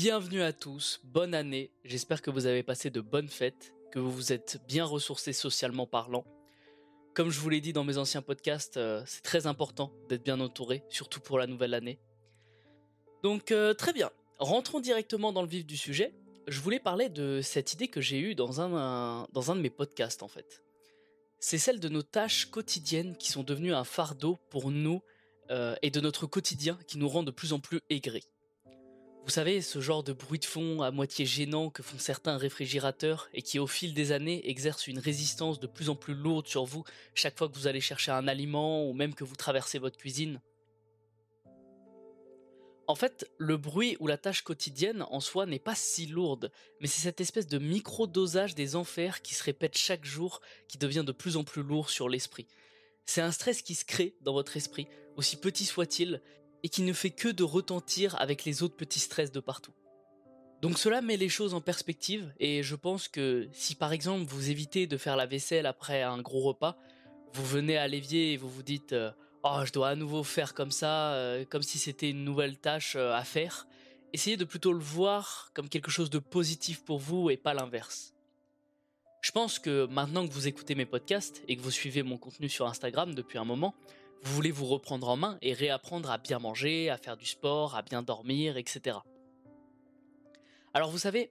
Bienvenue à tous, bonne année, j'espère que vous avez passé de bonnes fêtes, que vous vous êtes bien ressourcés socialement parlant. Comme je vous l'ai dit dans mes anciens podcasts, euh, c'est très important d'être bien entouré, surtout pour la nouvelle année. Donc euh, très bien, rentrons directement dans le vif du sujet. Je voulais parler de cette idée que j'ai eue dans un, de mes podcasts en fait. C'est celle de nos tâches quotidiennes qui sont devenues un fardeau pour nous euh, et de notre quotidien qui nous rend de plus en plus aigris. Vous savez, ce genre de bruit de fond à moitié gênant que font certains réfrigérateurs et qui au fil des années exerce une résistance de plus en plus lourde sur vous chaque fois que vous allez chercher un aliment ou même que vous traversez votre cuisine. En fait, le bruit ou la tâche quotidienne en soi n'est pas si lourde, mais c'est cette espèce de micro-dosage des enfers qui se répète chaque jour qui devient de plus en plus lourd sur l'esprit. C'est un stress qui se crée dans votre esprit, aussi petit soit-il, et qui ne fait que de retentir avec les autres petits stress de partout. Donc cela met les choses en perspective et je pense que si par exemple vous évitez de faire la vaisselle après un gros repas, vous venez à l'évier et vous vous dites euh, oh je dois à nouveau faire comme ça, euh, comme si c'était une nouvelle tâche euh, à faire, essayez de plutôt le voir comme quelque chose de positif pour vous et pas l'inverse. Je pense que maintenant que vous écoutez mes podcasts et que vous suivez mon contenu sur Instagram depuis un moment, vous voulez vous reprendre en main et réapprendre à bien manger, à faire du sport, à bien dormir, etc. Alors vous savez,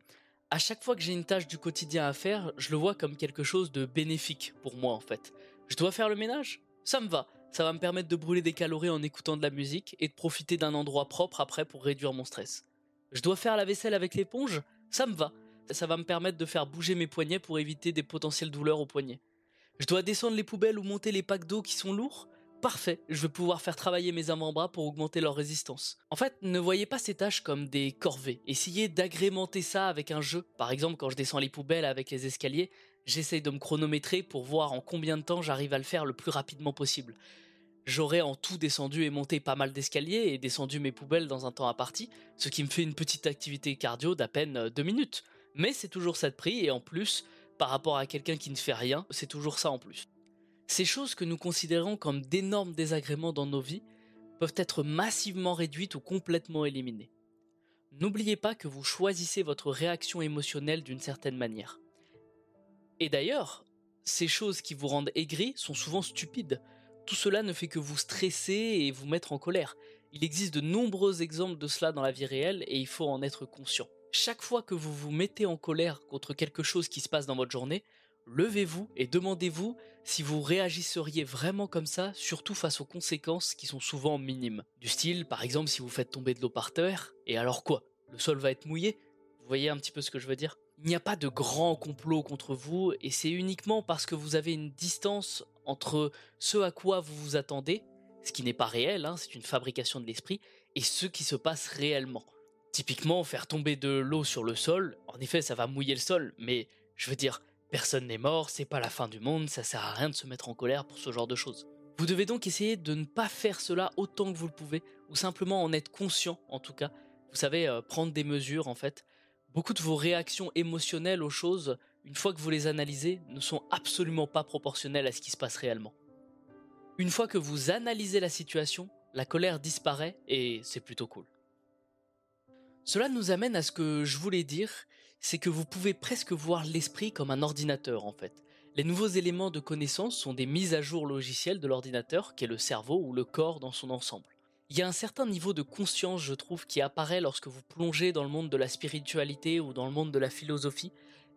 à chaque fois que j'ai une tâche du quotidien à faire, je le vois comme quelque chose de bénéfique pour moi en fait. Je dois faire le ménage? Ça me va. Ça va me permettre de brûler des calories en écoutant de la musique et de profiter d'un endroit propre après pour réduire mon stress. Je dois faire la vaisselle avec l'éponge? Ça me va. Ça va me permettre de faire bouger mes poignets pour éviter des potentielles douleurs aux poignets. Je dois descendre les poubelles ou monter les packs d'eau qui sont lourds? Parfait, je vais pouvoir faire travailler mes avant-bras pour augmenter leur résistance. En fait, ne voyez pas ces tâches comme des corvées. Essayez d'agrémenter ça avec un jeu. Par exemple, quand je descends les poubelles avec les escaliers, j'essaye de me chronométrer pour voir en combien de temps j'arrive à le faire le plus rapidement possible. J'aurais en tout descendu et monté pas mal d'escaliers et descendu mes poubelles dans un temps imparti, ce qui me fait une petite activité cardio d'à peine 2 minutes. Mais c'est toujours ça de prix et en plus, par rapport à quelqu'un qui ne fait rien, c'est toujours ça en plus. Ces choses que nous considérons comme d'énormes désagréments dans nos vies peuvent être massivement réduites ou complètement éliminées. N'oubliez pas que vous choisissez votre réaction émotionnelle d'une certaine manière. Et d'ailleurs, ces choses qui vous rendent aigris sont souvent stupides. Tout cela ne fait que vous stresser et vous mettre en colère. Il existe de nombreux exemples de cela dans la vie réelle et il faut en être conscient. Chaque fois que vous vous mettez en colère contre quelque chose qui se passe dans votre journée, levez-vous et demandez-vous si vous réagisseriez vraiment comme ça, surtout face aux conséquences qui sont souvent minimes. Du style, par exemple, si vous faites tomber de l'eau par terre, et alors quoi? Le sol va être mouillé? Vous voyez un petit peu ce que je veux dire? Il n'y a pas de grand complot contre vous, et c'est uniquement parce que vous avez une distance entre ce à quoi vous vous attendez, ce qui n'est pas réel, hein, c'est une fabrication de l'esprit, et ce qui se passe réellement. Typiquement, faire tomber de l'eau sur le sol, en effet, ça va mouiller le sol, mais je veux dire, Personne n'est mort, c'est pas la fin du monde, ça sert à rien de se mettre en colère pour ce genre de choses. Vous devez donc essayer de ne pas faire cela autant que vous le pouvez, ou simplement en être conscient en tout cas. Vous savez, euh, prendre des mesures en fait. Beaucoup de vos réactions émotionnelles aux choses, une fois que vous les analysez, ne sont absolument pas proportionnelles à ce qui se passe réellement. Une fois que vous analysez la situation, la colère disparaît et c'est plutôt cool. Cela nous amène à ce que je voulais dire, c'est que vous pouvez presque voir l'esprit comme un ordinateur en fait. Les nouveaux éléments de connaissance sont des mises à jour logicielles de l'ordinateur, qui est le cerveau ou le corps dans son ensemble. Il y a un certain niveau de conscience, je trouve, qui apparaît lorsque vous plongez dans le monde de la spiritualité ou dans le monde de la philosophie.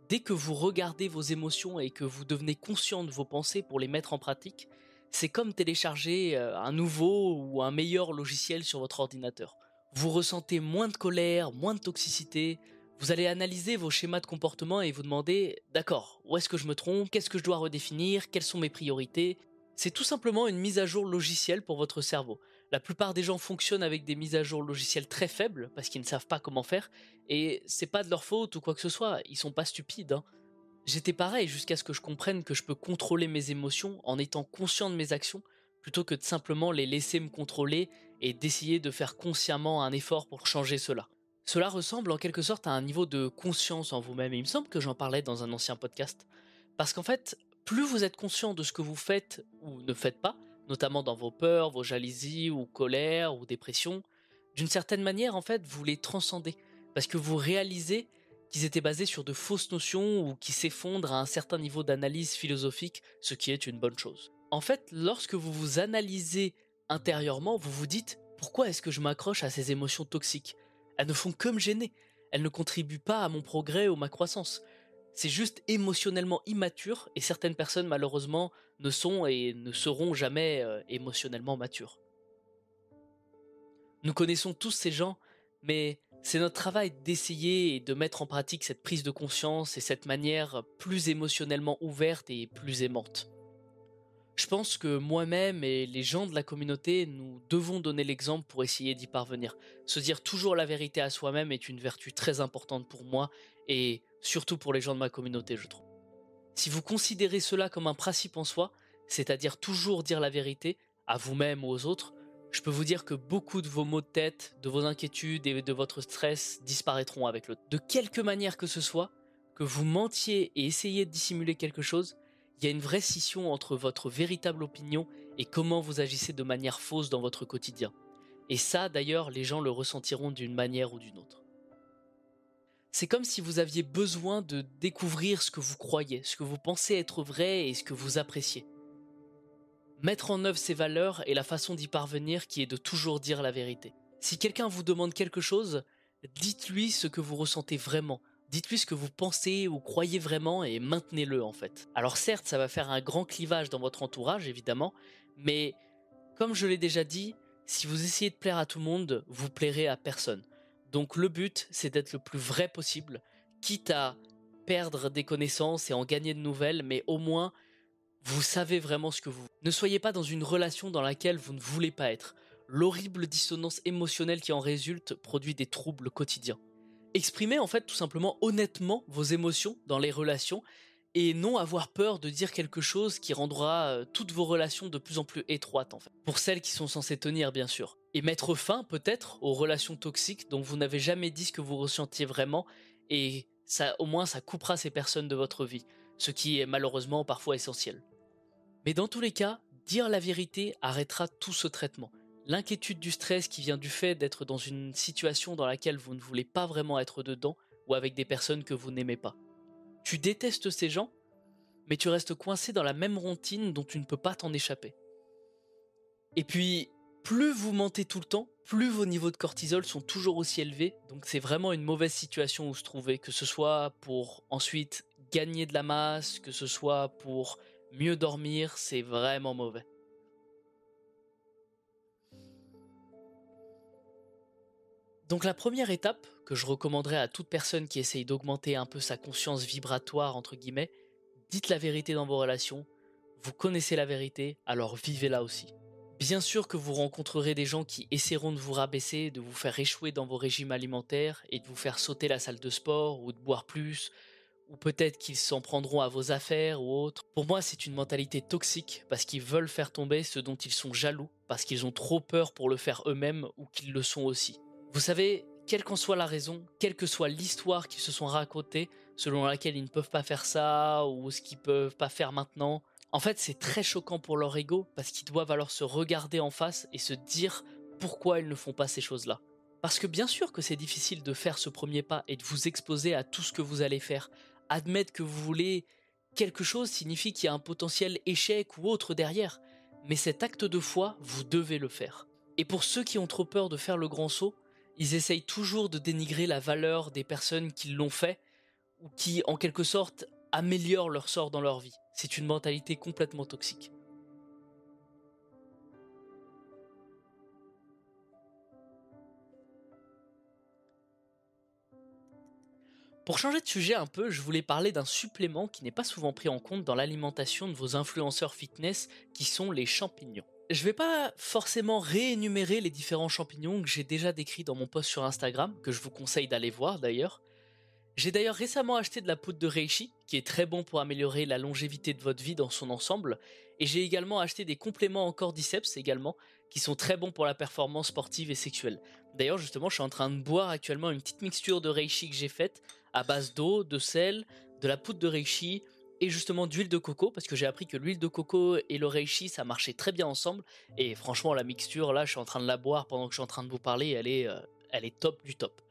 Dès que vous regardez vos émotions et que vous devenez conscient de vos pensées pour les mettre en pratique, c'est comme télécharger euh, un nouveau ou un meilleur logiciel sur votre ordinateur vous ressentez moins de colère, moins de toxicité, vous allez analyser vos schémas de comportement et vous demander, d'accord, où est-ce que je me trompe, qu'est-ce que je dois redéfinir, quelles sont mes priorités. C'est tout simplement une mise à jour logicielle pour votre cerveau. La plupart des gens fonctionnent avec des mises à jour logicielles très faibles parce qu'ils ne savent pas comment faire et c'est pas de leur faute ou quoi que ce soit, ils sont pas stupides. Hein. J'étais pareil jusqu'à ce que je comprenne que je peux contrôler mes émotions en étant conscient de mes actions plutôt que de simplement les laisser me contrôler et d'essayer de faire consciemment un effort pour changer cela. Cela ressemble en quelque sorte à un niveau de conscience en vous-même, il me semble que j'en parlais dans un ancien podcast. Parce qu'en fait, plus vous êtes conscient de ce que vous faites ou ne faites pas, notamment dans vos peurs, vos jalousies ou colères ou dépressions, d'une certaine manière, en fait, vous les transcendez. parce que vous réalisez qu'ils étaient basés sur de fausses notions ou qui s'effondrent à un certain niveau d'analyse philosophique, ce qui est une bonne chose. En fait, lorsque vous vous analysez intérieurement, vous vous dites pourquoi est-ce que je m'accroche à ces émotions toxiques? Elles ne font que me gêner, elles ne contribuent pas à mon progrès ou ma croissance. C'est juste émotionnellement immature et certaines personnes malheureusement ne sont et ne seront jamais euh, émotionnellement matures. Nous connaissons tous ces gens, mais c'est notre travail d'essayer et de mettre en pratique cette prise de conscience et cette manière plus émotionnellement ouverte et plus aimante. Je pense que moi-même et les gens de la communauté, nous devons donner l'exemple pour essayer d'y parvenir. Se dire toujours la vérité à soi-même est une vertu très importante pour moi et surtout pour les gens de ma communauté, je trouve. Si vous considérez cela comme un principe en soi, c'est-à-dire toujours dire la vérité, à vous-même ou aux autres, je peux vous dire que beaucoup de vos maux de tête, de vos inquiétudes et de votre stress disparaîtront avec le De quelque manière que ce soit, que vous mentiez et essayiez de dissimuler quelque chose, il y a une vraie scission entre votre véritable opinion et comment vous agissez de manière fausse dans votre quotidien. Et ça, d'ailleurs, les gens le ressentiront d'une manière ou d'une autre. C'est comme si vous aviez besoin de découvrir ce que vous croyez, ce que vous pensez être vrai et ce que vous appréciez. Mettre en œuvre ces valeurs est la façon d'y parvenir qui est de toujours dire la vérité. Si quelqu'un vous demande quelque chose, dites-lui ce que vous ressentez vraiment. Dites-lui ce que vous pensez ou croyez vraiment et maintenez-le en fait. Alors certes, ça va faire un grand clivage dans votre entourage évidemment, mais comme je l'ai déjà dit, si vous essayez de plaire à tout le monde, vous plairez à personne. Donc le but, c'est d'être le plus vrai possible, quitte à perdre des connaissances et en gagner de nouvelles, mais au moins vous savez vraiment ce que vous... Ne soyez pas dans une relation dans laquelle vous ne voulez pas être. L'horrible dissonance émotionnelle qui en résulte produit des troubles quotidiens. Exprimez en fait tout simplement honnêtement vos émotions dans les relations et non avoir peur de dire quelque chose qui rendra euh, toutes vos relations de plus en plus étroites en fait. Pour celles qui sont censées tenir bien sûr. Et mettre fin peut-être aux relations toxiques dont vous n'avez jamais dit ce que vous ressentiez vraiment et ça au moins ça coupera ces personnes de votre vie, ce qui est malheureusement parfois essentiel. Mais dans tous les cas, dire la vérité arrêtera tout ce traitement. L'inquiétude du stress qui vient du fait d'être dans une situation dans laquelle vous ne voulez pas vraiment être dedans ou avec des personnes que vous n'aimez pas. Tu détestes ces gens, mais tu restes coincé dans la même routine dont tu ne peux pas t'en échapper. Et puis, plus vous mentez tout le temps, plus vos niveaux de cortisol sont toujours aussi élevés, donc c'est vraiment une mauvaise situation où se trouver, que ce soit pour ensuite gagner de la masse, que ce soit pour mieux dormir, c'est vraiment mauvais. Donc la première étape que je recommanderais à toute personne qui essaye d'augmenter un peu sa conscience vibratoire, entre guillemets, dites la vérité dans vos relations, vous connaissez la vérité, alors vivez-la aussi. Bien sûr que vous rencontrerez des gens qui essaieront de vous rabaisser, de vous faire échouer dans vos régimes alimentaires et de vous faire sauter la salle de sport ou de boire plus, ou peut-être qu'ils s'en prendront à vos affaires ou autres. Pour moi, c'est une mentalité toxique parce qu'ils veulent faire tomber ceux dont ils sont jaloux, parce qu'ils ont trop peur pour le faire eux-mêmes ou qu'ils le sont aussi. Vous savez, quelle qu'en soit la raison, quelle que soit l'histoire qu'ils se sont racontée, selon laquelle ils ne peuvent pas faire ça ou ce qu'ils peuvent pas faire maintenant, en fait, c'est très choquant pour leur ego parce qu'ils doivent alors se regarder en face et se dire pourquoi ils ne font pas ces choses-là. Parce que bien sûr que c'est difficile de faire ce premier pas et de vous exposer à tout ce que vous allez faire, admettre que vous voulez quelque chose signifie qu'il y a un potentiel échec ou autre derrière. Mais cet acte de foi, vous devez le faire. Et pour ceux qui ont trop peur de faire le grand saut, ils essayent toujours de dénigrer la valeur des personnes qui l'ont fait ou qui, en quelque sorte, améliorent leur sort dans leur vie. C'est une mentalité complètement toxique. Pour changer de sujet un peu, je voulais parler d'un supplément qui n'est pas souvent pris en compte dans l'alimentation de vos influenceurs fitness qui sont les champignons. Je vais pas forcément réénumérer les différents champignons que j'ai déjà décrits dans mon post sur Instagram, que je vous conseille d'aller voir d'ailleurs. J'ai d'ailleurs récemment acheté de la poudre de reishi, qui est très bon pour améliorer la longévité de votre vie dans son ensemble, et j'ai également acheté des compléments en cordyceps également, qui sont très bons pour la performance sportive et sexuelle. D'ailleurs, justement, je suis en train de boire actuellement une petite mixture de reishi que j'ai faite à base d'eau, de sel, de la poudre de reishi et justement d'huile de coco parce que j'ai appris que l'huile de coco et le reishi ça marchait très bien ensemble et franchement la mixture là je suis en train de la boire pendant que je suis en train de vous parler elle est, euh, elle est top du top.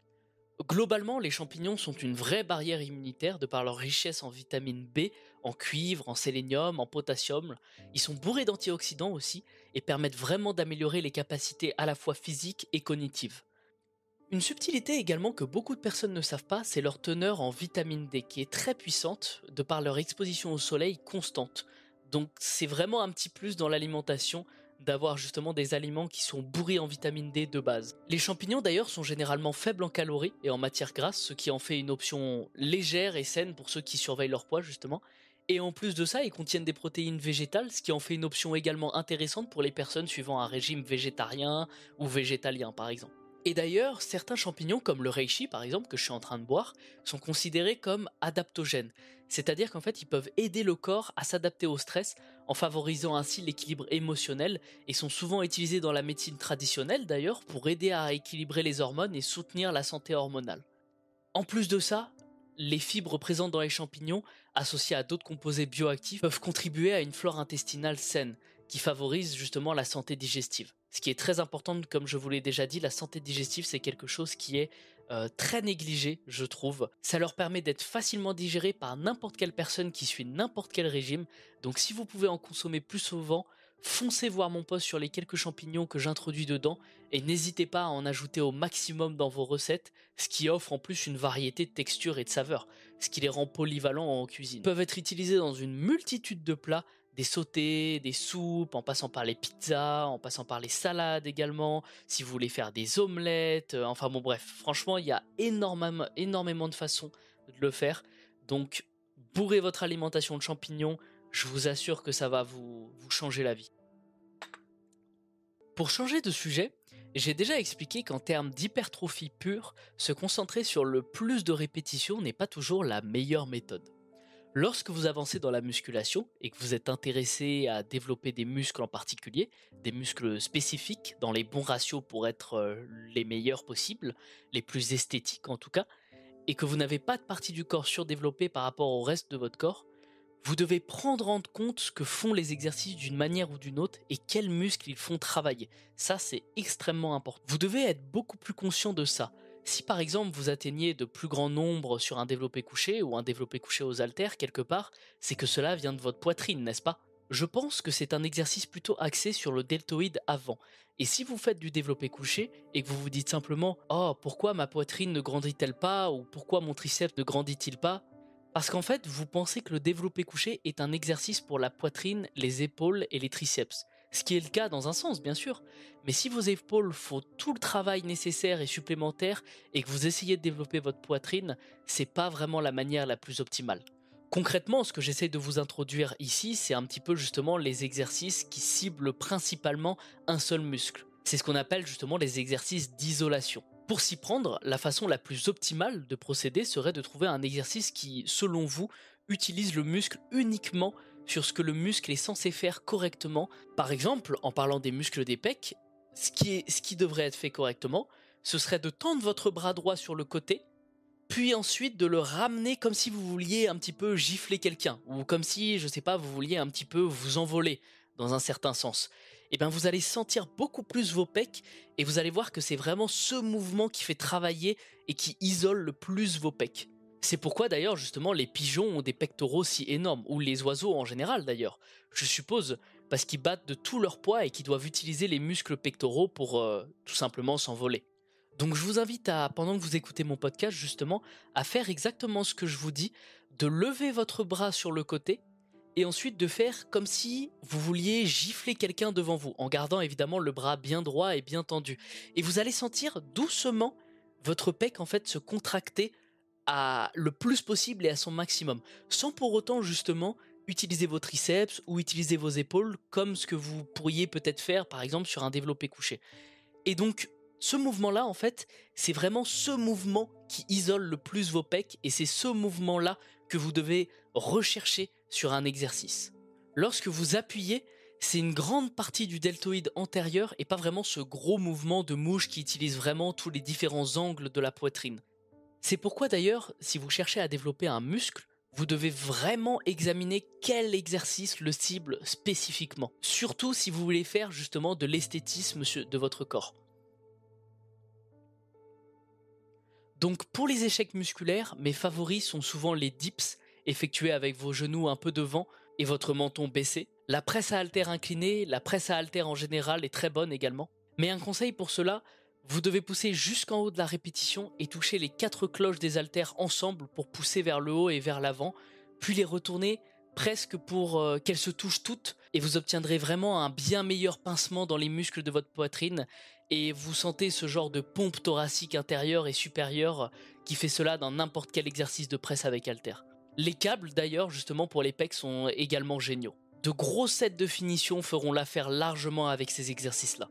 Globalement, les champignons sont une vraie barrière immunitaire de par leur richesse en vitamine B, en cuivre, en sélénium, en potassium. Ils sont bourrés d'antioxydants aussi et permettent vraiment d'améliorer les capacités à la fois physiques et cognitives. Une subtilité également que beaucoup de personnes ne savent pas, c'est leur teneur en vitamine D qui est très puissante de par leur exposition au soleil constante. Donc c'est vraiment un petit plus dans l'alimentation d'avoir justement des aliments qui sont bourrés en vitamine D de base. Les champignons d'ailleurs sont généralement faibles en calories et en matière grasse, ce qui en fait une option légère et saine pour ceux qui surveillent leur poids justement. Et en plus de ça, ils contiennent des protéines végétales, ce qui en fait une option également intéressante pour les personnes suivant un régime végétarien ou végétalien par exemple. Et d'ailleurs, certains champignons comme le reishi par exemple que je suis en train de boire sont considérés comme adaptogènes, c'est-à-dire qu'en fait ils peuvent aider le corps à s'adapter au stress en favorisant ainsi l'équilibre émotionnel et sont souvent utilisés dans la médecine traditionnelle d'ailleurs pour aider à équilibrer les hormones et soutenir la santé hormonale. En plus de ça, les fibres présentes dans les champignons, associées à d'autres composés bioactifs, peuvent contribuer à une flore intestinale saine, qui favorise justement la santé digestive. Ce qui est très important, comme je vous l'ai déjà dit, la santé digestive, c'est quelque chose qui est euh, très négligé, je trouve. Ça leur permet d'être facilement digéré par n'importe quelle personne qui suit n'importe quel régime. Donc si vous pouvez en consommer plus souvent, foncez voir mon post sur les quelques champignons que j'introduis dedans et n'hésitez pas à en ajouter au maximum dans vos recettes, ce qui offre en plus une variété de textures et de saveurs, ce qui les rend polyvalents en cuisine. Ils peuvent être utilisés dans une multitude de plats des sautés, des soupes, en passant par les pizzas, en passant par les salades également, si vous voulez faire des omelettes, euh, enfin bon bref, franchement il y a énormément, énormément de façons de le faire, donc bourrez votre alimentation de champignons, je vous assure que ça va vous, vous changer la vie. Pour changer de sujet, j'ai déjà expliqué qu'en termes d'hypertrophie pure, se concentrer sur le plus de répétitions n'est pas toujours la meilleure méthode. Lorsque vous avancez dans la musculation et que vous êtes intéressé à développer des muscles en particulier, des muscles spécifiques dans les bons ratios pour être euh, les meilleurs possibles, les plus esthétiques en tout cas, et que vous n'avez pas de partie du corps surdéveloppée par rapport au reste de votre corps, vous devez prendre en compte ce que font les exercices d'une manière ou d'une autre et quels muscles ils font travailler. Ça, c'est extrêmement important. Vous devez être beaucoup plus conscient de ça. Si par exemple vous atteignez de plus grands nombres sur un développé couché ou un développé couché aux haltères quelque part, c'est que cela vient de votre poitrine, n'est-ce pas? Je pense que c'est un exercice plutôt axé sur le deltoïde avant. Et si vous faites du développé couché et que vous vous dites simplement "Oh, pourquoi ma poitrine ne grandit-elle pas? ou pourquoi mon triceps ne grandit-il pas? Parce qu'en fait, vous pensez que le développé couché est un exercice pour la poitrine, les épaules et les triceps ce qui est le cas dans un sens bien sûr, mais si vos épaules font tout le travail nécessaire et supplémentaire et que vous essayez de développer votre poitrine, c'est pas vraiment la manière la plus optimale. Concrètement, ce que j'essaie de vous introduire ici, c'est un petit peu justement les exercices qui ciblent principalement un seul muscle. C'est ce qu'on appelle justement les exercices d'isolation. Pour s'y prendre, la façon la plus optimale de procéder serait de trouver un exercice qui, selon vous, utilise le muscle uniquement sur ce que le muscle est censé faire correctement. Par exemple, en parlant des muscles des pecs, ce qui, devrait être fait correctement, ce serait de tendre votre bras droit sur le côté, puis ensuite de le ramener comme si vous vouliez un petit peu gifler quelqu'un, ou comme si, je sais pas, vous vouliez un petit peu vous envoler, dans un certain sens. Et eh bien vous allez sentir beaucoup plus vos pecs, et vous allez voir que c'est vraiment ce mouvement qui fait travailler et qui isole le plus vos pecs. C'est pourquoi d'ailleurs justement les pigeons ont des pectoraux si énormes, ou les oiseaux en général d'ailleurs. Je suppose parce qu'ils battent de tout leur poids et qu'ils doivent utiliser les muscles pectoraux pour euh, tout simplement s'envoler. Donc je vous invite à, pendant que vous écoutez mon podcast justement, à faire exactement ce que je vous dis, de lever votre bras sur le côté et ensuite de faire comme si vous vouliez gifler quelqu'un devant vous, en gardant évidemment le bras bien droit et bien tendu. Et vous allez sentir doucement votre pec en fait se contracter le plus possible et à son maximum, sans pour autant justement utiliser vos triceps ou utiliser vos épaules comme ce que vous pourriez peut-être faire par exemple sur un développé couché. Et donc ce mouvement-là, en fait, c'est vraiment ce mouvement qui isole le plus vos pecs et c'est ce mouvement-là que vous devez rechercher sur un exercice. Lorsque vous appuyez, c'est une grande partie du deltoïde antérieur et pas vraiment ce gros mouvement de mouche qui utilise vraiment tous les différents angles de la poitrine. C'est pourquoi d'ailleurs, si vous cherchez à développer un muscle, vous devez vraiment examiner quel exercice le cible spécifiquement. Surtout si vous voulez faire justement de l'esthétisme de votre corps. Donc pour les échecs musculaires, mes favoris sont souvent les dips, effectués avec vos genoux un peu devant et votre menton baissé. La presse à haltère inclinée, la presse à haltère en général est très bonne également. Mais un conseil pour cela, vous devez pousser jusqu'en haut de la répétition et toucher les quatre cloches des haltères ensemble pour pousser vers le haut et vers l'avant, puis les retourner presque pour euh, qu'elles se touchent toutes et vous obtiendrez vraiment un bien meilleur pincement dans les muscles de votre poitrine et vous sentez ce genre de pompe thoracique intérieure et supérieure qui fait cela dans n'importe quel exercice de presse avec halter. Les câbles d'ailleurs justement pour les pecs sont également géniaux. De gros sets de finition feront l'affaire largement avec ces exercices-là.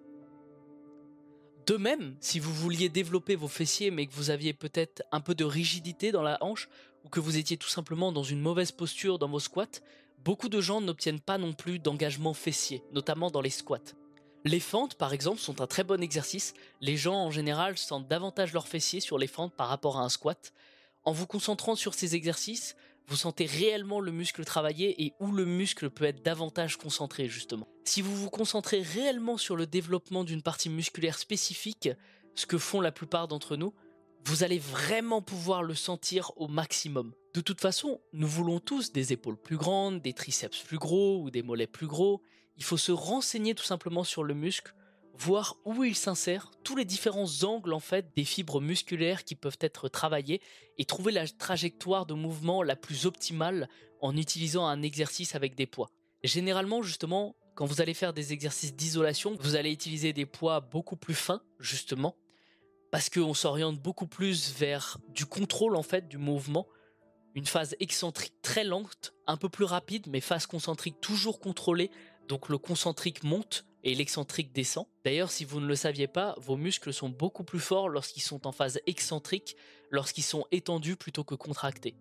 De même, si vous vouliez développer vos fessiers mais que vous aviez peut-être un peu de rigidité dans la hanche ou que vous étiez tout simplement dans une mauvaise posture dans vos squats, beaucoup de gens n'obtiennent pas non plus d'engagement fessier, notamment dans les squats. Les fentes, par exemple, sont un très bon exercice. Les gens, en général, sentent davantage leurs fessiers sur les fentes par rapport à un squat. En vous concentrant sur ces exercices, vous sentez réellement le muscle travailler et où le muscle peut être davantage concentré, justement. Si vous vous concentrez réellement sur le développement d'une partie musculaire spécifique, ce que font la plupart d'entre nous, vous allez vraiment pouvoir le sentir au maximum. De toute façon, nous voulons tous des épaules plus grandes, des triceps plus gros ou des mollets plus gros, il faut se renseigner tout simplement sur le muscle, voir où il s'insère, tous les différents angles en fait des fibres musculaires qui peuvent être travaillées et trouver la trajectoire de mouvement la plus optimale en utilisant un exercice avec des poids. Généralement justement, quand vous allez faire des exercices d'isolation, vous allez utiliser des poids beaucoup plus fins justement parce qu'on s'oriente beaucoup plus vers du contrôle en fait du mouvement une phase excentrique très lente, un peu plus rapide, mais phase concentrique toujours contrôlée donc le concentrique monte et l'excentrique descend. D'ailleurs, si vous ne le saviez pas, vos muscles sont beaucoup plus forts lorsqu'ils sont en phase excentrique, lorsqu'ils sont étendus plutôt que contractés.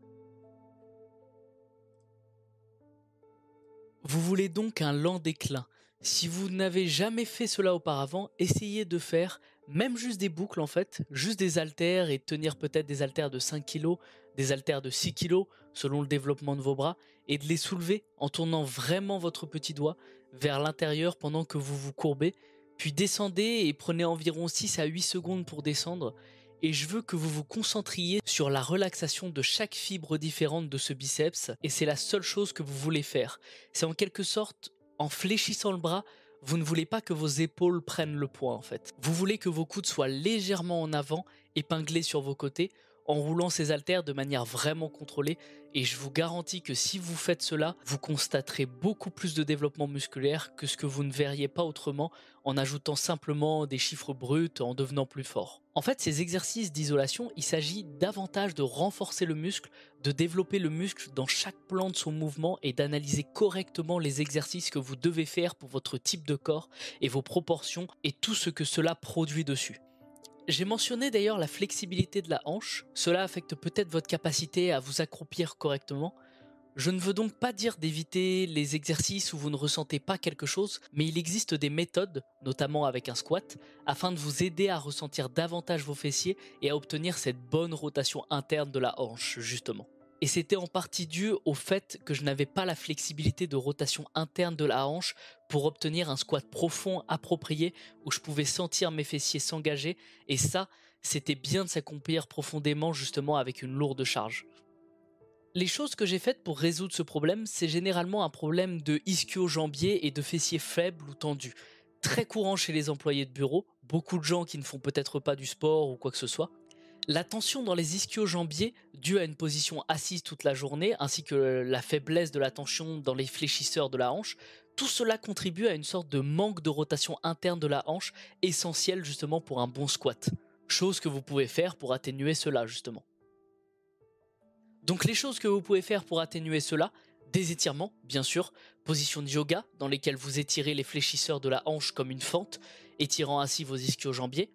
Vous voulez donc un lent déclin. Si vous n'avez jamais fait cela auparavant, essayez de faire même juste des boucles en fait, juste des haltères et tenir peut-être des haltères de 5 kg, des haltères de 6 kg selon le développement de vos bras et de les soulever en tournant vraiment votre petit doigt vers l'intérieur pendant que vous vous courbez, puis descendez et prenez environ 6 à 8 secondes pour descendre et je veux que vous vous concentriez sur la relaxation de chaque fibre différente de ce biceps et c'est la seule chose que vous voulez faire. C'est en quelque sorte en fléchissant le bras, vous ne voulez pas que vos épaules prennent le poids en fait. Vous voulez que vos coudes soient légèrement en avant, épinglés sur vos côtés, en roulant ces haltères de manière vraiment contrôlée et je vous garantis que si vous faites cela, vous constaterez beaucoup plus de développement musculaire que ce que vous ne verriez pas autrement en ajoutant simplement des chiffres bruts en devenant plus fort. En fait, ces exercices d'isolation, il s'agit davantage de renforcer le muscle, de développer le muscle dans chaque plan de son mouvement et d'analyser correctement les exercices que vous devez faire pour votre type de corps et vos proportions et tout ce que cela produit dessus. J'ai mentionné d'ailleurs la flexibilité de la hanche, cela affecte peut-être votre capacité à vous accroupir correctement. Je ne veux donc pas dire d'éviter les exercices où vous ne ressentez pas quelque chose, mais il existe des méthodes, notamment avec un squat, afin de vous aider à ressentir davantage vos fessiers et à obtenir cette bonne rotation interne de la hanche, justement. Et c'était en partie dû au fait que je n'avais pas la flexibilité de rotation interne de la hanche pour obtenir un squat profond approprié où je pouvais sentir mes fessiers s'engager et ça, c'était bien de s'accomplir profondément justement avec une lourde charge. Les choses que j'ai faites pour résoudre ce problème, c'est généralement un problème de ischio-jambier et de fessiers faibles ou tendus. Très courant chez les employés de bureau, beaucoup de gens qui ne font peut-être pas du sport ou quoi que ce soit. La tension dans les ischio-jambiers, due à une position assise toute la journée, ainsi que la faiblesse de la tension dans les fléchisseurs de la hanche, tout cela contribue à une sorte de manque de rotation interne de la hanche, essentiel justement pour un bon squat. Chose que vous pouvez faire pour atténuer cela justement. Donc les choses que vous pouvez faire pour atténuer cela, des étirements, bien sûr, position de yoga dans lesquelles vous étirez les fléchisseurs de la hanche comme une fente, étirant ainsi vos ischio-jambiers,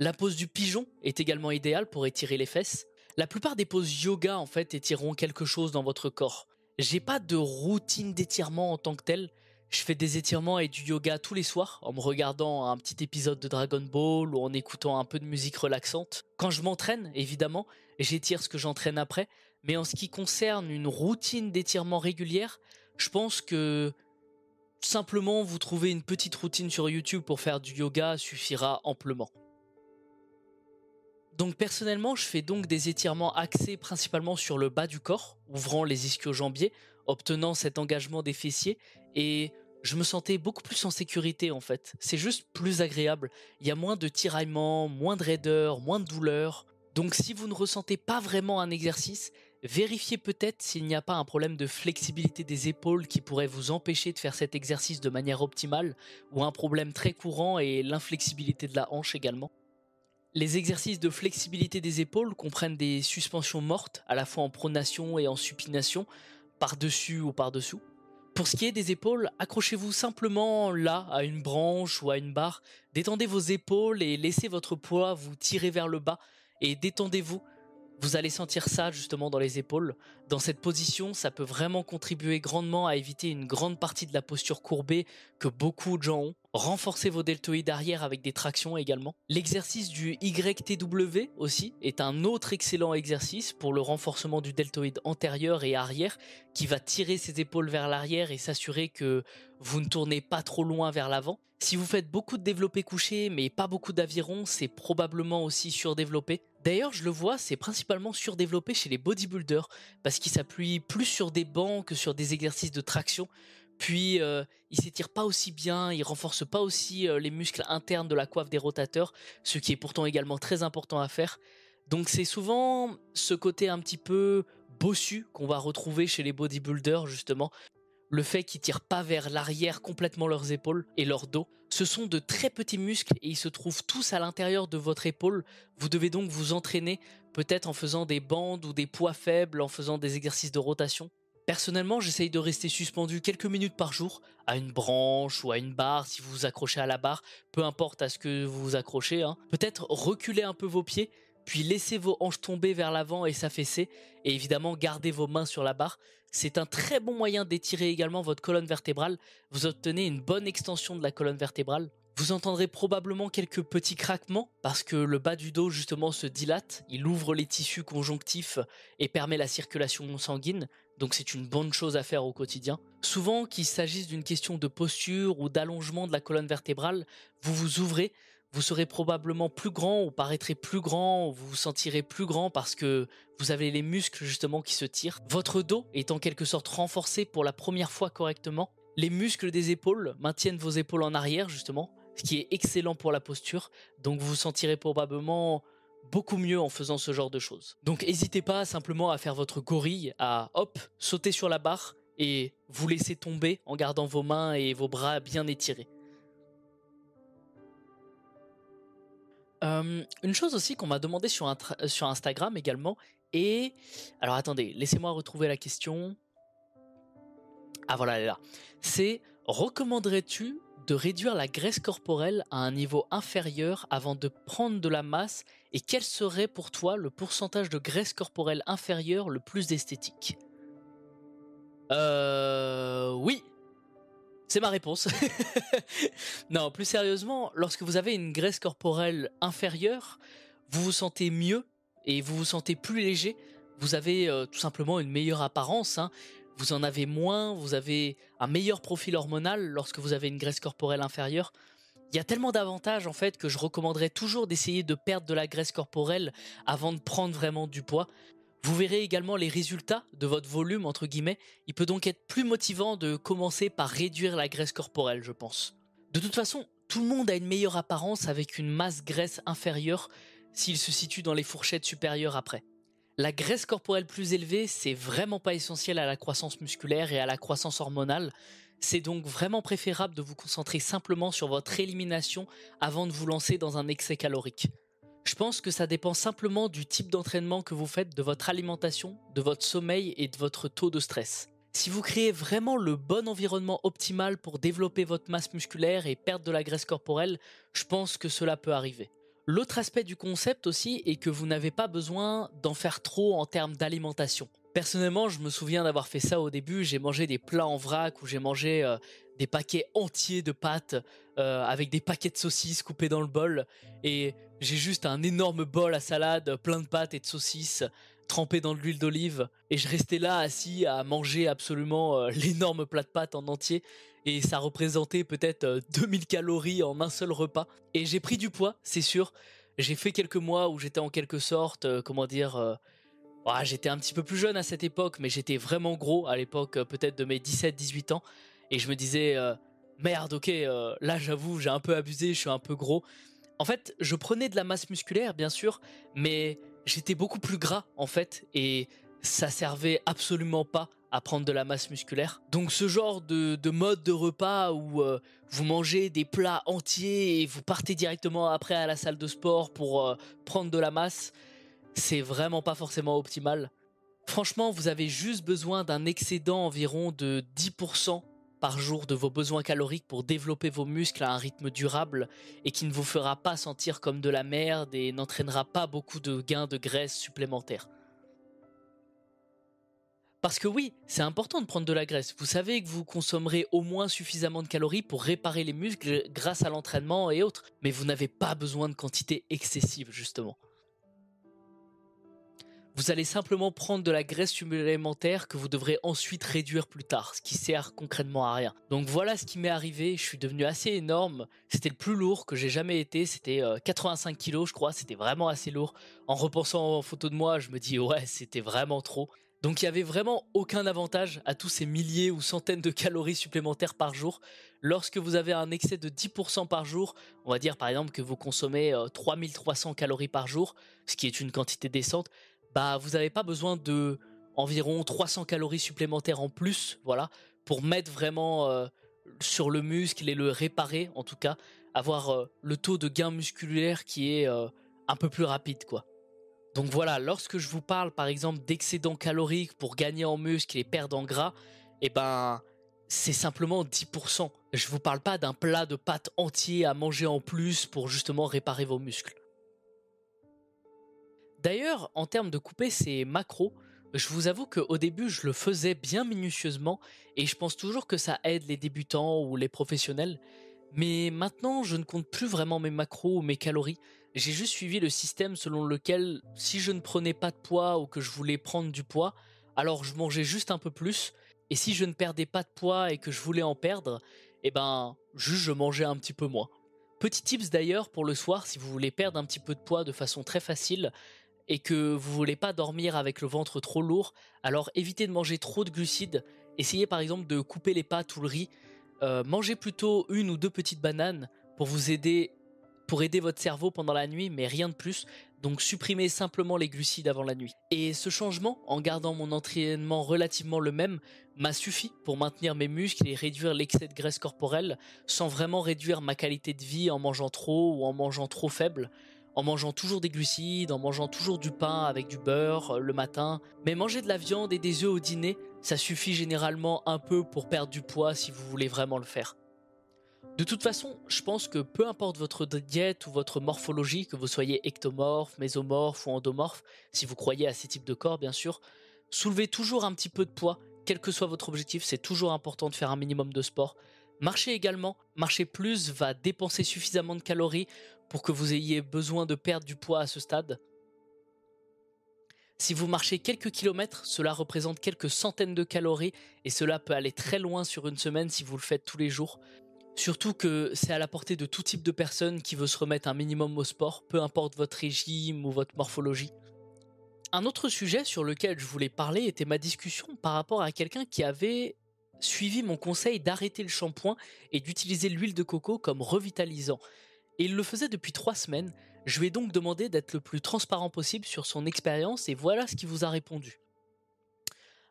la pose du pigeon est également idéale pour étirer les fesses. La plupart des poses yoga en fait étireront quelque chose dans votre corps. J'ai pas de routine d'étirement en tant que tel. Je fais des étirements et du yoga tous les soirs en me regardant un petit épisode de Dragon Ball ou en écoutant un peu de musique relaxante. Quand je m'entraîne, évidemment, j'étire ce que j'entraîne après. Mais en ce qui concerne une routine d'étirement régulière, je pense que simplement vous trouver une petite routine sur YouTube pour faire du yoga suffira amplement. Donc personnellement, je fais donc des étirements axés principalement sur le bas du corps, ouvrant les ischio-jambiers, obtenant cet engagement des fessiers et je me sentais beaucoup plus en sécurité en fait. C'est juste plus agréable. Il y a moins de tiraillements, moins de raideur, moins de douleur. Donc si vous ne ressentez pas vraiment un exercice, vérifiez peut-être s'il n'y a pas un problème de flexibilité des épaules qui pourrait vous empêcher de faire cet exercice de manière optimale, ou un problème très courant est l'inflexibilité de la hanche également. Les exercices de flexibilité des épaules comprennent des suspensions mortes, à la fois en pronation et en supination, par-dessus ou par-dessous. Pour ce qui est des épaules, accrochez-vous simplement là à une branche ou à une barre, détendez vos épaules et laissez votre poids vous tirer vers le bas et détendez-vous vous allez sentir ça justement dans les épaules. Dans cette position, ça peut vraiment contribuer grandement à éviter une grande partie de la posture courbée que beaucoup de gens ont. Renforcez vos deltoïdes arrière avec des tractions également. L'exercice du YTW aussi est un autre excellent exercice pour le renforcement du deltoïde antérieur et arrière qui va tirer ses épaules vers l'arrière et s'assurer que vous ne tournez pas trop loin vers l'avant. Si vous faites beaucoup de développé couché mais pas beaucoup d'aviron, c'est probablement aussi surdéveloppé. D'ailleurs, je le vois, c'est principalement surdéveloppé chez les bodybuilders parce qu'ils s'appuient plus sur des bancs que sur des exercices de traction. Puis euh, ils s'étirent pas aussi bien, ils renforcent pas aussi euh, les muscles internes de la coiffe des rotateurs, ce qui est pourtant également très important à faire. Donc c'est souvent ce côté un petit peu bossu qu'on va retrouver chez les bodybuilders justement, le fait qu'ils tirent pas vers l'arrière complètement leurs épaules et leur dos. Ce sont de très petits muscles et ils se trouvent tous à l'intérieur de votre épaule. Vous devez donc vous entraîner, peut-être en faisant des bandes ou des poids faibles, en faisant des exercices de rotation. Personnellement, j'essaye de rester suspendu quelques minutes par jour à une branche ou à une barre si vous vous accrochez à la barre, peu importe à ce que vous vous accrochez. Hein. Peut-être reculer un peu vos pieds, puis laissez vos hanches tomber vers l'avant et s'affaisser, et évidemment gardez vos mains sur la barre. C'est un très bon moyen d'étirer également votre colonne vertébrale. Vous obtenez une bonne extension de la colonne vertébrale. Vous entendrez probablement quelques petits craquements parce que le bas du dos justement se dilate, il ouvre les tissus conjonctifs et permet la circulation sanguine, donc c'est une bonne chose à faire au quotidien. Souvent qu'il s'agisse d'une question de posture ou d'allongement de la colonne vertébrale, vous vous ouvrez, vous serez probablement plus grand ou paraîtrez plus grand, ou vous vous sentirez plus grand parce que vous avez les muscles justement qui se tirent. Votre dos est en quelque sorte renforcé pour la première fois correctement. Les muscles des épaules maintiennent vos épaules en arrière justement, ce qui est excellent pour la posture. Donc vous vous sentirez probablement beaucoup mieux en faisant ce genre de choses. Donc n'hésitez pas simplement à faire votre gorille, à hop, sauter sur la barre et vous laisser tomber en gardant vos mains et vos bras bien étirés. Euh, une chose aussi qu'on m'a demandé sur, Instagram également, et... Alors attendez, laissez-moi retrouver la question. Ah voilà, elle là. C'est, recommanderais-tu de réduire la graisse corporelle à un niveau inférieur avant de prendre de la masse et quel serait pour toi le pourcentage de graisse corporelle inférieure le plus esthétique? Euh... Oui, c'est ma réponse. non, plus sérieusement, lorsque vous avez une graisse corporelle inférieure, vous vous sentez mieux et vous vous sentez plus léger. Vous avez euh, tout simplement une meilleure apparence. Hein. Vous en avez moins, vous avez un meilleur profil hormonal lorsque vous avez une graisse corporelle inférieure. Il y a tellement d'avantages en fait que je recommanderais toujours d'essayer de perdre de la graisse corporelle avant de prendre vraiment du poids. Vous verrez également les résultats de votre volume, entre guillemets. Il peut donc être plus motivant de commencer par réduire la graisse corporelle, je pense. De toute façon, tout le monde a une meilleure apparence avec une masse graisse inférieure s'il se situe dans les fourchettes supérieures après. La graisse corporelle plus élevée, c'est vraiment pas essentiel à la croissance musculaire et à la croissance hormonale. C'est donc vraiment préférable de vous concentrer simplement sur votre élimination avant de vous lancer dans un excès calorique. Je pense que ça dépend simplement du type d'entraînement que vous faites, de votre alimentation, de votre sommeil et de votre taux de stress. Si vous créez vraiment le bon environnement optimal pour développer votre masse musculaire et perdre de la graisse corporelle, je pense que cela peut arriver. L'autre aspect du concept aussi est que vous n'avez pas besoin d'en faire trop en termes d'alimentation. Personnellement, je me souviens d'avoir fait ça au début. J'ai mangé des plats en vrac où j'ai mangé euh, des paquets entiers de pâtes euh, avec des paquets de saucisses coupés dans le bol. Et j'ai juste un énorme bol à salade plein de pâtes et de saucisses trempées dans de l'huile d'olive. Et je restais là assis à manger absolument euh, l'énorme plat de pâtes en entier. Et ça représentait peut-être 2000 calories en un seul repas. Et j'ai pris du poids, c'est sûr. j'ai fait quelques mois où j'étais en quelque sorte, euh, comment dire, euh, j'étais un petit peu plus jeune à cette époque, mais j'étais vraiment gros à l'époque, euh, peut-être de mes 17-18 ans, et je me disais, merde, ok, là j'avoue, j'ai un peu abusé, je suis un peu gros. En fait, je prenais de la masse musculaire, bien sûr, mais j'étais beaucoup plus gras, en fait, et ça servait absolument pas à prendre de la masse musculaire. Donc ce genre de, mode de repas où euh, vous mangez des plats entiers et vous partez directement après à la salle de sport pour euh, prendre de la masse, c'est vraiment pas forcément optimal. Franchement, vous avez juste besoin d'un excédent environ de 10% par jour de vos besoins caloriques pour développer vos muscles à un rythme durable et qui ne vous fera pas sentir comme de la merde et n'entraînera pas beaucoup de gains de graisse supplémentaires. Parce que oui, c'est important de prendre de la graisse. Vous savez que vous consommerez au moins suffisamment de calories pour réparer les muscles grâce à l'entraînement et autres, mais vous n'avez pas besoin de quantité excessive justement. Vous allez simplement prendre de la graisse supplémentaire que vous devrez ensuite réduire plus tard, ce qui sert concrètement à rien. Donc voilà ce qui m'est arrivé, je suis devenu assez énorme, c'était le plus lourd que j'ai jamais été, c'était 85 euh, kilos je crois, c'était vraiment assez lourd. En repensant aux photos de moi, je me dis ouais c'était vraiment trop. Donc il y avait vraiment aucun avantage à tous ces milliers ou centaines de calories supplémentaires par jour. Lorsque vous avez un excès de 10% par jour, on va dire par exemple que vous consommez 3300 euh, calories par jour, ce qui est une quantité décente, bah vous n'avez pas besoin de environ 300 calories supplémentaires en plus, voilà, pour mettre vraiment euh, sur le muscle et le réparer en tout cas, avoir euh, le taux de gain musculaire qui est un peu plus rapide quoi. Donc voilà, lorsque je vous parle par exemple d'excédent calorique pour gagner en muscle et perdre en gras, eh ben c'est simplement 10%. Je vous parle pas d'un plat de pâtes entier à manger en plus pour justement réparer vos muscles. D'ailleurs, en termes de couper ces macros, je vous avoue qu'au début je le faisais bien minutieusement et je pense toujours que ça aide les débutants ou les professionnels. Mais maintenant je ne compte plus vraiment mes macros ou mes calories j'ai juste suivi le système selon lequel si je ne prenais pas de poids ou que je voulais prendre du poids, alors je mangeais juste un peu plus. Et si je ne perdais pas de poids et que je voulais en perdre, eh ben, juste je mangeais un petit peu moins. Petit tips d'ailleurs pour le soir, si vous voulez perdre un petit peu de poids de façon très facile et que vous voulez pas dormir avec le ventre trop lourd, alors évitez de manger trop de glucides. Essayez par exemple de couper les pâtes ou le riz. Euh, mangez plutôt une ou deux petites bananes pour vous aider pour aider votre cerveau pendant la nuit, mais rien de plus. Donc supprimez simplement les glucides avant la nuit. Et ce changement, en gardant mon entraînement relativement le même, m'a suffi pour maintenir mes muscles et réduire l'excès de graisse corporelle, sans vraiment réduire ma qualité de vie en mangeant trop ou en mangeant trop faible en mangeant toujours des glucides, en mangeant toujours du pain avec du beurre euh, le matin. Mais manger de la viande et des œufs au dîner, ça suffit généralement un peu pour perdre du poids si vous voulez vraiment le faire. De toute façon, je pense que peu importe votre diète ou votre morphologie, que vous soyez ectomorphe, mésomorphe ou endomorphe, si vous croyez à ces types de corps bien sûr, soulevez toujours un petit peu de poids, quel que soit votre objectif, c'est toujours important de faire un minimum de sport. Marcher également, marcher plus va dépenser suffisamment de calories pour que vous ayez besoin de perdre du poids à ce stade. Si vous marchez quelques kilomètres, cela représente quelques centaines de calories et cela peut aller très loin sur une semaine si vous le faites tous les jours. Surtout que c'est à la portée de tout type de personne qui veut se remettre un minimum au sport, peu importe votre régime ou votre morphologie. Un autre sujet sur lequel je voulais parler était ma discussion par rapport à quelqu'un qui avait suivi mon conseil d'arrêter le shampoing et d'utiliser l'huile de coco comme revitalisant. Et il le faisait depuis trois semaines. Je lui ai donc demandé d'être le plus transparent possible sur son expérience et voilà ce qu'il vous a répondu.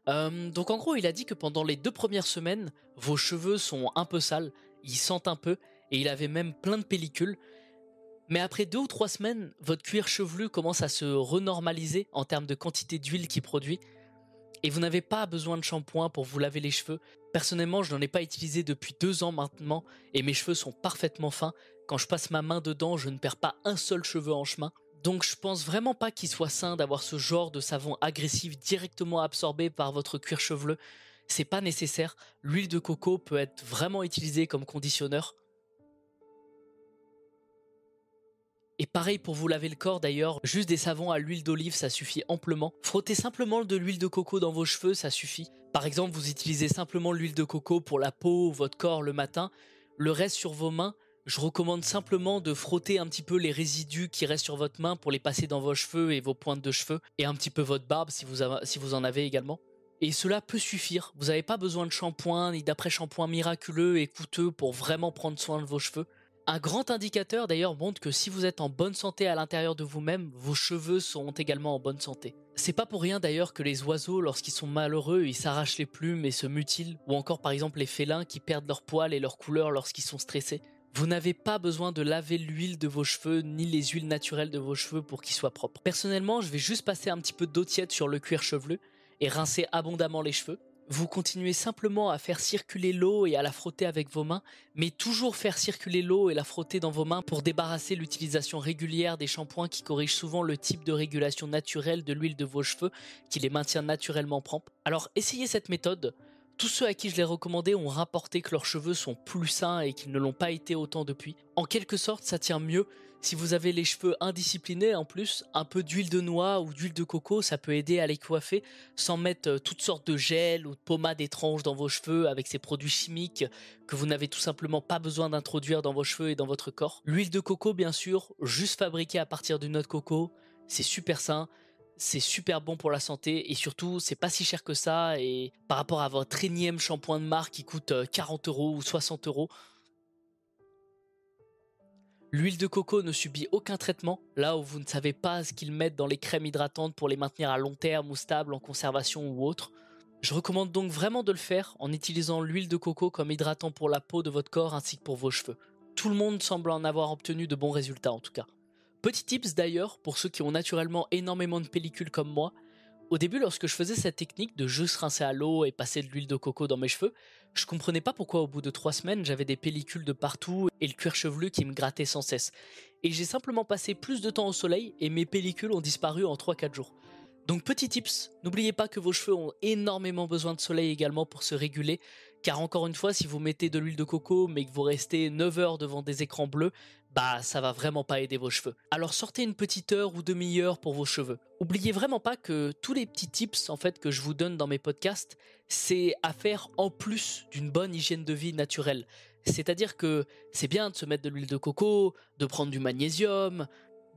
Euh, donc en gros, il a dit que pendant les deux premières semaines, vos cheveux sont un peu sales il sent un peu, et il avait même plein de pellicules. Mais après deux ou trois semaines, votre cuir chevelu commence à se renormaliser en termes de quantité d'huile qu'il produit, et vous n'avez pas besoin de shampoing pour vous laver les cheveux. Personnellement, je n'en ai pas utilisé depuis deux ans maintenant, et mes cheveux sont parfaitement fins. Quand je passe ma main dedans, je ne perds pas un seul cheveu en chemin. Donc je pense vraiment pas qu'il soit sain d'avoir ce genre de savon agressif directement absorbé par votre cuir chevelu c'est pas nécessaire. L'huile de coco peut être vraiment utilisée comme conditionneur. Et pareil pour vous laver le corps d'ailleurs, juste des savons à l'huile d'olive ça suffit amplement. Frottez simplement de l'huile de coco dans vos cheveux, ça suffit. Par exemple, vous utilisez simplement l'huile de coco pour la peau ou votre corps le matin, le reste sur vos mains, je recommande simplement de frotter un petit peu les résidus qui restent sur votre main pour les passer dans vos cheveux et vos pointes de cheveux, et un petit peu votre barbe si vous, si vous en avez également. Et cela peut suffire, vous n'avez pas besoin de shampoing ni d'après-shampoing miraculeux et coûteux pour vraiment prendre soin de vos cheveux. Un grand indicateur d'ailleurs montre que si vous êtes en bonne santé à l'intérieur de vous-même, vos cheveux seront également en bonne santé. C'est pas pour rien d'ailleurs que les oiseaux, lorsqu'ils sont malheureux, ils s'arrachent les plumes et se mutilent, ou encore par exemple les félins qui perdent leur poils et leur couleur lorsqu'ils sont stressés. Vous n'avez pas besoin de laver l'huile de vos cheveux ni les huiles naturelles de vos cheveux pour qu'ils soient propres. Personnellement, je vais juste passer un petit peu d'eau tiède sur le cuir chevelu et rincer abondamment les cheveux. Vous continuez simplement à faire circuler l'eau et à la frotter avec vos mains, mais toujours faire circuler l'eau et la frotter dans vos mains pour débarrasser l'utilisation régulière des shampoings qui corrigent souvent le type de régulation naturelle de l'huile de vos cheveux qui les maintient naturellement propres. Alors essayez cette méthode, tous ceux à qui je l'ai recommandé ont rapporté que leurs cheveux sont plus sains et qu'ils ne l'ont pas été autant depuis. En quelque sorte, ça tient mieux. Si vous avez les cheveux indisciplinés en plus, un peu d'huile de noix ou d'huile de coco, ça peut aider à les coiffer sans mettre euh, toutes sortes de gel ou de pommades étranges dans vos cheveux avec ces produits chimiques que vous n'avez tout simplement pas besoin d'introduire dans vos cheveux et dans votre corps. L'huile de coco, bien sûr, juste fabriquée à partir d'une noix de coco, c'est super sain c'est super bon pour la santé et surtout c'est pas si cher que ça et par rapport à votre énième shampoing de marque qui coûte 40 euh, euros ou 60 euros. L'huile de coco ne subit aucun traitement, là où vous ne savez pas ce qu'ils mettent dans les crèmes hydratantes pour les maintenir à long terme ou stables en conservation ou autre. Je recommande donc vraiment de le faire en utilisant l'huile de coco comme hydratant pour la peau de votre corps ainsi que pour vos cheveux. Tout le monde semble en avoir obtenu de bons résultats en tout cas. Petit tips d'ailleurs pour ceux qui ont naturellement énormément de pellicules comme moi. Au début, lorsque je faisais cette technique de juste rincer à l'eau et passer de l'huile de coco dans mes cheveux, je comprenais pas pourquoi au bout de trois semaines j'avais des pellicules de partout et le cuir chevelu qui me grattait sans cesse. Et j'ai simplement passé plus de temps au soleil et mes pellicules ont disparu en 3-4 jours. Donc petit tips, n'oubliez pas que vos cheveux ont énormément besoin de soleil également pour se réguler, car encore une fois, si vous mettez de l'huile de coco mais que vous restez 9 heures devant des écrans bleus, bah ça va vraiment pas aider vos cheveux. Alors sortez une petite heure ou demi-heure pour vos cheveux. Oubliez vraiment pas que tous les petits tips en fait que je vous donne dans mes podcasts, c'est à faire en plus d'une bonne hygiène de vie naturelle. C'est-à-dire que c'est bien de se mettre de l'huile de coco, de prendre du magnésium,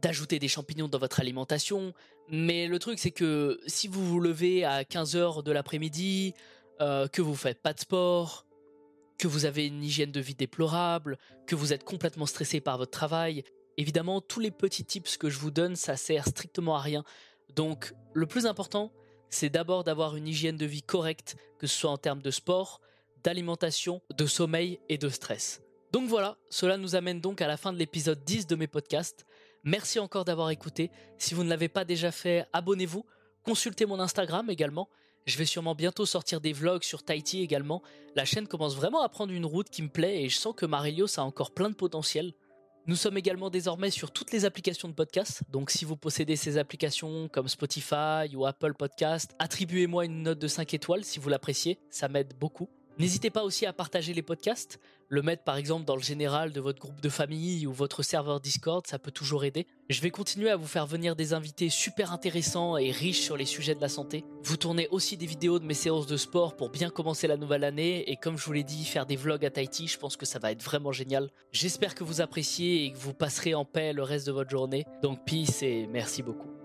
d'ajouter des champignons dans votre alimentation, mais le truc c'est que si vous vous levez à 15h de l'après-midi, euh, que vous faites pas de sport, que vous avez une hygiène de vie déplorable, que vous êtes complètement stressé par votre travail. Évidemment, tous les petits tips que je vous donne, ça sert strictement à rien. Donc, le plus important, c'est d'abord d'avoir une hygiène de vie correcte, que ce soit en termes de sport, d'alimentation, de sommeil et de stress. Donc voilà, cela nous amène donc à la fin de l'épisode 10 de mes podcasts. Merci encore d'avoir écouté. Si vous ne l'avez pas déjà fait, abonnez-vous. Consultez mon Instagram également. Je vais sûrement bientôt sortir des vlogs sur Tahiti également. La chaîne commence vraiment à prendre une route qui me plaît et je sens que Marilios a encore plein de potentiel. Nous sommes également désormais sur toutes les applications de podcast, donc si vous possédez ces applications comme Spotify ou Apple Podcast, attribuez-moi une note de 5 étoiles si vous l'appréciez, ça m'aide beaucoup. N'hésitez pas aussi à partager les podcasts, le mettre par exemple dans le général de votre groupe de famille ou votre serveur Discord, ça peut toujours aider. Je vais continuer à vous faire venir des invités super intéressants et riches sur les sujets de la santé. Vous tournez aussi des vidéos de mes séances de sport pour bien commencer la nouvelle année et comme je vous l'ai dit, faire des vlogs à Tahiti, je pense que ça va être vraiment génial. J'espère que vous appréciez et que vous passerez en paix le reste de votre journée. Donc peace et merci beaucoup.